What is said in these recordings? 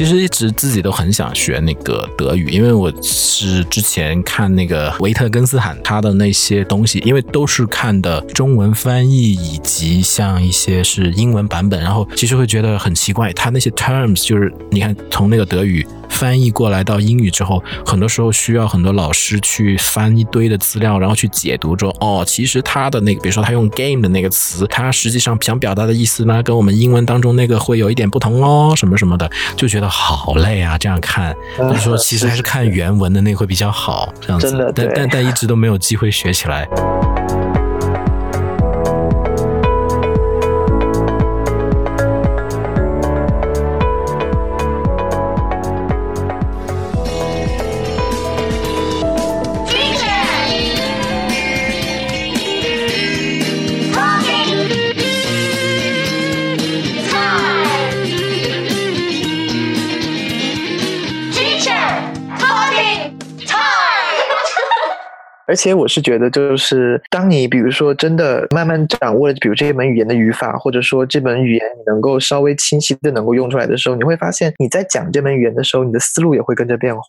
其实一直自己都很想学那个德语，因为我是之前看那个维特根斯坦他的那些东西，因为都是看的中文翻译以及像一些是英文版本，然后其实会觉得很奇怪，他那些 terms 就是你看从那个德语。翻译过来到英语之后，很多时候需要很多老师去翻一堆的资料，然后去解读说，哦，其实他的那个，比如说他用 game 的那个词，他实际上想表达的意思呢，跟我们英文当中那个会有一点不同哦，什么什么的，就觉得好累啊，这样看，就是说其实还是看原文的那个会比较好，这样子，但但但一直都没有机会学起来。而且我是觉得，就是当你比如说真的慢慢掌握了，比如这门语言的语法，或者说这门语言你能够稍微清晰的能够用出来的时候，你会发现你在讲这门语言的时候，你的思路也会跟着变化。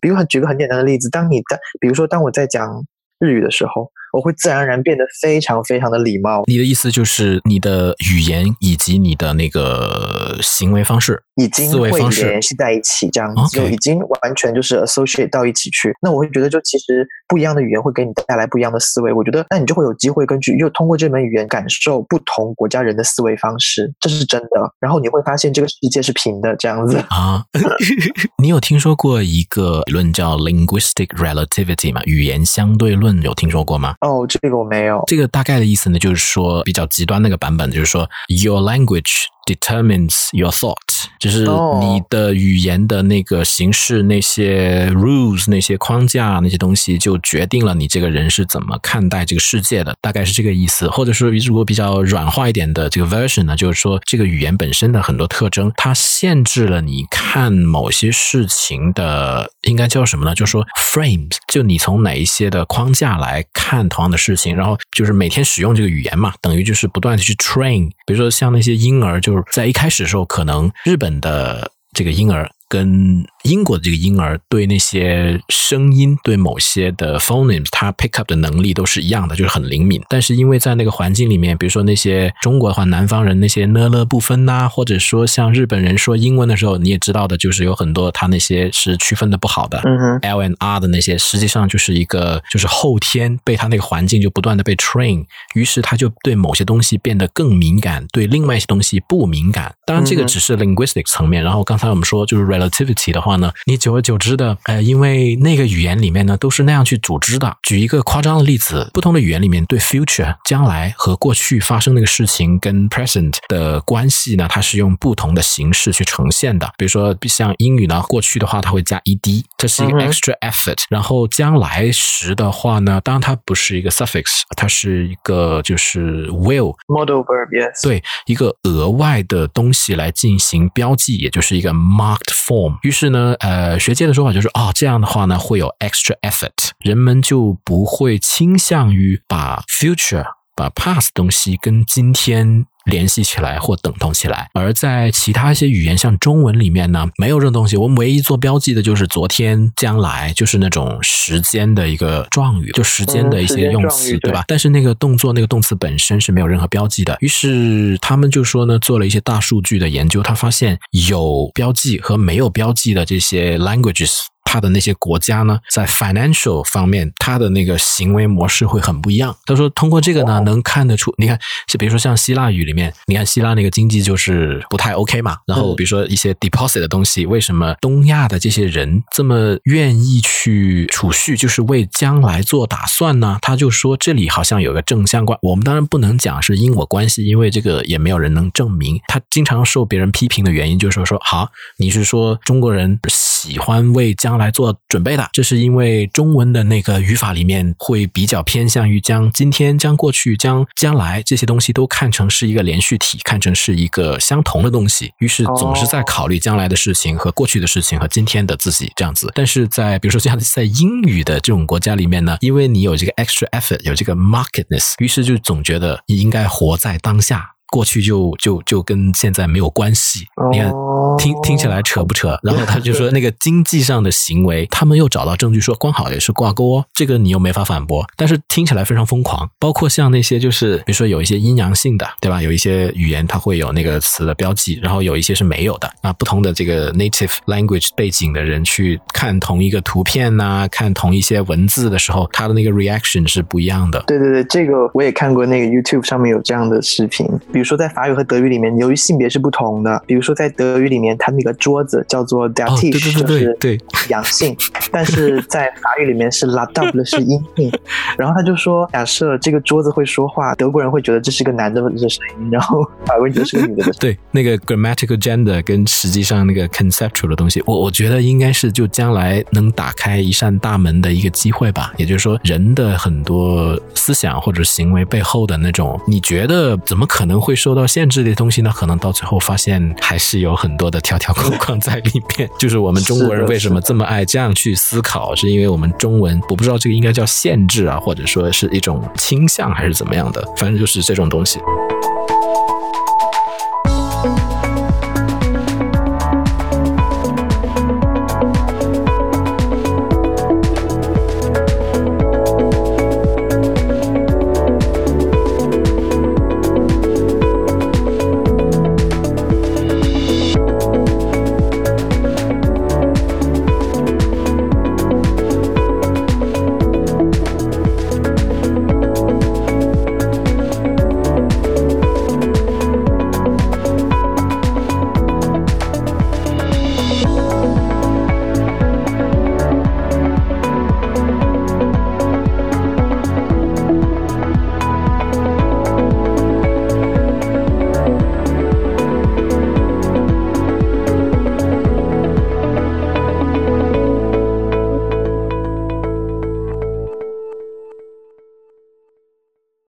比如很举个很简单的例子，当你在比如说当我在讲日语的时候。我会自然而然变得非常非常的礼貌。你的意思就是你的语言以及你的那个行为方式，已经会联系在一起，这样子就已经完全就是 associate 到一起去。那我会觉得，就其实不一样的语言会给你带来不一样的思维。我觉得，那你就会有机会根据又通过这门语言感受不同国家人的思维方式，这是真的。然后你会发现这个世界是平的，这样子啊。你有听说过一个理论叫 linguistic relativity 吗？语言相对论有听说过吗？哦，这个我没有。这个大概的意思呢，就是说比较极端那个版本，就是说 your language。Determines your thought，就是你的语言的那个形式，那些 rules，那些框架，那些东西，就决定了你这个人是怎么看待这个世界的，大概是这个意思。或者说，如果比较软化一点的这个 version 呢，就是说这个语言本身的很多特征，它限制了你看某些事情的，应该叫什么呢？就是说 frames，就你从哪一些的框架来看同样的事情，然后就是每天使用这个语言嘛，等于就是不断的去 train，比如说像那些婴儿就。在一开始的时候，可能日本的这个婴儿。跟英国的这个婴儿对那些声音、对某些的 phonemes，他 pick up 的能力都是一样的，就是很灵敏。但是因为在那个环境里面，比如说那些中国的话，南方人那些呢了不分呐，或者说像日本人说英文的时候，你也知道的，就是有很多他那些是区分的不好的，L and R 的那些，实际上就是一个就是后天被他那个环境就不断的被 train，于是他就对某些东西变得更敏感，对另外一些东西不敏感。当然这个只是 linguistic 层面，然后刚才我们说就是。Relativity 的话呢，你久而久之的，呃，因为那个语言里面呢都是那样去组织的。举一个夸张的例子，不同的语言里面对 future 将来和过去发生那个事情跟 present 的关系呢，它是用不同的形式去呈现的。比如说像英语呢，过去的话它会加 ed，这是一个 extra effort。然后将来时的话呢，当然它不是一个 suffix，它是一个就是 will model verb，yes，对，一个额外的东西来进行标记，也就是一个 marked。form，于是呢，呃，学界的说法就是，哦，这样的话呢，会有 extra effort，人们就不会倾向于把 future、把 past 东西跟今天。联系起来或等同起来，而在其他一些语言，像中文里面呢，没有这种东西。我们唯一做标记的就是昨天、将来，就是那种时间的一个状语，就时间的一些用词，对吧？但是那个动作、那个动词本身是没有任何标记的。于是他们就说呢，做了一些大数据的研究，他发现有标记和没有标记的这些 languages。他的那些国家呢，在 financial 方面，他的那个行为模式会很不一样。他说，通过这个呢，能看得出，你看，是比如说像希腊语里面，你看希腊那个经济就是不太 OK 嘛。然后比如说一些 deposit 的东西，为什么东亚的这些人这么愿意去储蓄，就是为将来做打算呢？他就说这里好像有个正相关。我们当然不能讲是因果关系，因为这个也没有人能证明。他经常受别人批评的原因就是说，说好，你是说中国人喜欢为将来做准备的，这是因为中文的那个语法里面会比较偏向于将今天、将过去、将将来这些东西都看成是一个连续体，看成是一个相同的东西，于是总是在考虑将来的事情和过去的事情和今天的自己这样子。但是在比如说像在英语的这种国家里面呢，因为你有这个 extra effort，有这个 marketness，于是就总觉得你应该活在当下。过去就就就跟现在没有关系。你看，听听起来扯不扯？然后他就说，那个经济上的行为，他们又找到证据说，刚好也是挂钩哦。这个你又没法反驳，但是听起来非常疯狂。包括像那些就是，比如说有一些阴阳性的，对吧？有一些语言它会有那个词的标记，然后有一些是没有的。啊，不同的这个 native language 背景的人去看同一个图片呐，看同一些文字的时候，他的那个 reaction 是不一样的。对对对，这个我也看过，那个 YouTube 上面有这样的视频。比如说在法语和德语里面，由于性别是不同的，比如说在德语里面，它那个桌子叫做 d a t i s h 就是对阳性，但是在法语里面是 la table 是阴性。然后他就说，假设这个桌子会说话，德国人会觉得这是一个男的的声音，然后法国人觉得是个女的。对，那个 grammatical gender 跟实际上那个 conceptual 的东西，我我觉得应该是就将来能打开一扇大门的一个机会吧。也就是说，人的很多思想或者行为背后的那种，你觉得怎么可能会受到限制的东西呢？可能到最后发现还是有很多的条条框框在里面。就是我们中国人为什么这么爱这样去思考，是因为我们中文，我不知道这个应该叫限制啊，或者说是一种倾向还是怎么样的，反正就是这种东西。